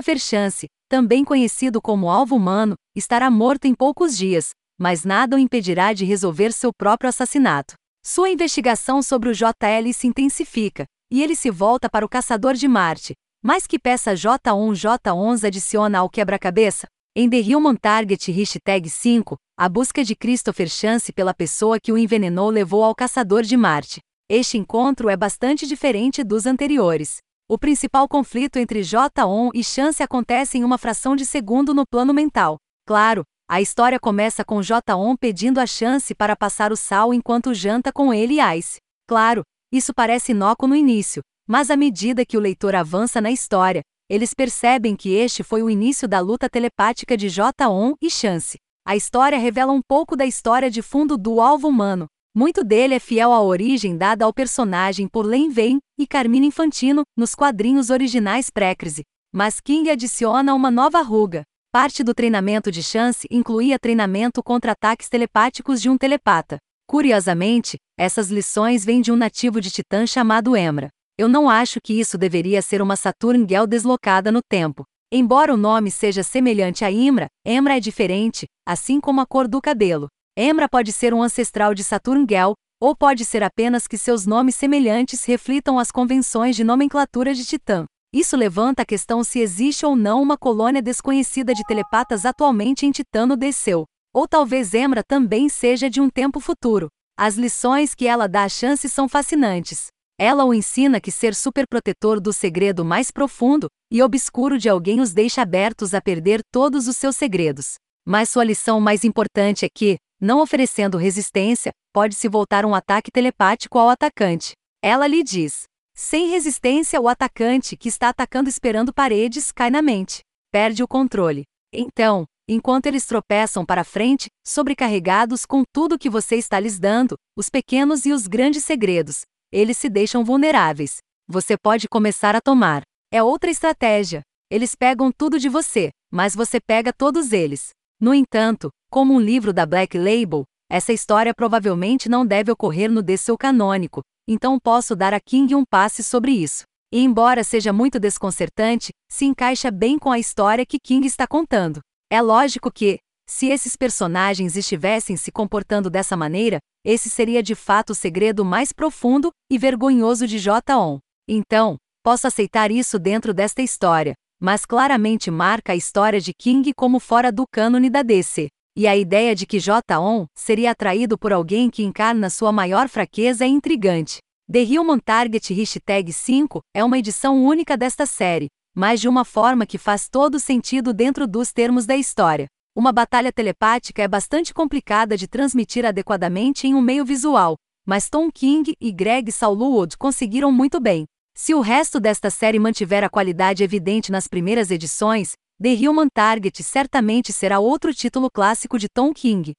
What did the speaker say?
Christopher Chance, também conhecido como alvo humano, estará morto em poucos dias, mas nada o impedirá de resolver seu próprio assassinato. Sua investigação sobre o JL se intensifica, e ele se volta para o Caçador de Marte. Mais que peça J1 J11 adiciona ao quebra-cabeça, em The Human Target Hashtag 5, a busca de Christopher Chance pela pessoa que o envenenou levou ao Caçador de Marte. Este encontro é bastante diferente dos anteriores. O principal conflito entre J-On e Chance acontece em uma fração de segundo no plano mental. Claro, a história começa com J-On pedindo a Chance para passar o sal enquanto janta com ele e Ice. Claro, isso parece inócuo no início, mas à medida que o leitor avança na história, eles percebem que este foi o início da luta telepática de J-On e Chance. A história revela um pouco da história de fundo do alvo humano. Muito dele é fiel à origem dada ao personagem por Len Vein e Carmine Infantino nos quadrinhos originais pré-crise. Mas King adiciona uma nova ruga. Parte do treinamento de Chance incluía treinamento contra ataques telepáticos de um telepata. Curiosamente, essas lições vêm de um nativo de Titã chamado Emra. Eu não acho que isso deveria ser uma Saturn Gel deslocada no tempo. Embora o nome seja semelhante a Imra, Emra é diferente, assim como a cor do cabelo. Emra pode ser um ancestral de Saturn Gel, ou pode ser apenas que seus nomes semelhantes reflitam as convenções de nomenclatura de Titã. Isso levanta a questão se existe ou não uma colônia desconhecida de telepatas atualmente em Titano desceu. Ou talvez Emra também seja de um tempo futuro. As lições que ela dá a chance são fascinantes. Ela o ensina que ser superprotetor do segredo mais profundo e obscuro de alguém os deixa abertos a perder todos os seus segredos. Mas sua lição mais importante é que, não oferecendo resistência, pode-se voltar um ataque telepático ao atacante. Ela lhe diz: sem resistência, o atacante que está atacando esperando paredes cai na mente, perde o controle. Então, enquanto eles tropeçam para frente, sobrecarregados com tudo que você está lhes dando, os pequenos e os grandes segredos, eles se deixam vulneráveis. Você pode começar a tomar. É outra estratégia. Eles pegam tudo de você, mas você pega todos eles. No entanto, como um livro da Black Label, essa história provavelmente não deve ocorrer no seu canônico, então posso dar a King um passe sobre isso. E embora seja muito desconcertante, se encaixa bem com a história que King está contando. É lógico que, se esses personagens estivessem se comportando dessa maneira, esse seria de fato o segredo mais profundo e vergonhoso de J-On. Então, posso aceitar isso dentro desta história, mas claramente marca a história de King como fora do cânone da DC. E a ideia de que J-On seria atraído por alguém que encarna sua maior fraqueza é intrigante. The Human Target Hashtag 5 é uma edição única desta série, mas de uma forma que faz todo sentido dentro dos termos da história. Uma batalha telepática é bastante complicada de transmitir adequadamente em um meio visual, mas Tom King e Greg Saulwood conseguiram muito bem. Se o resto desta série mantiver a qualidade evidente nas primeiras edições, The Human Target certamente será outro título clássico de Tom King.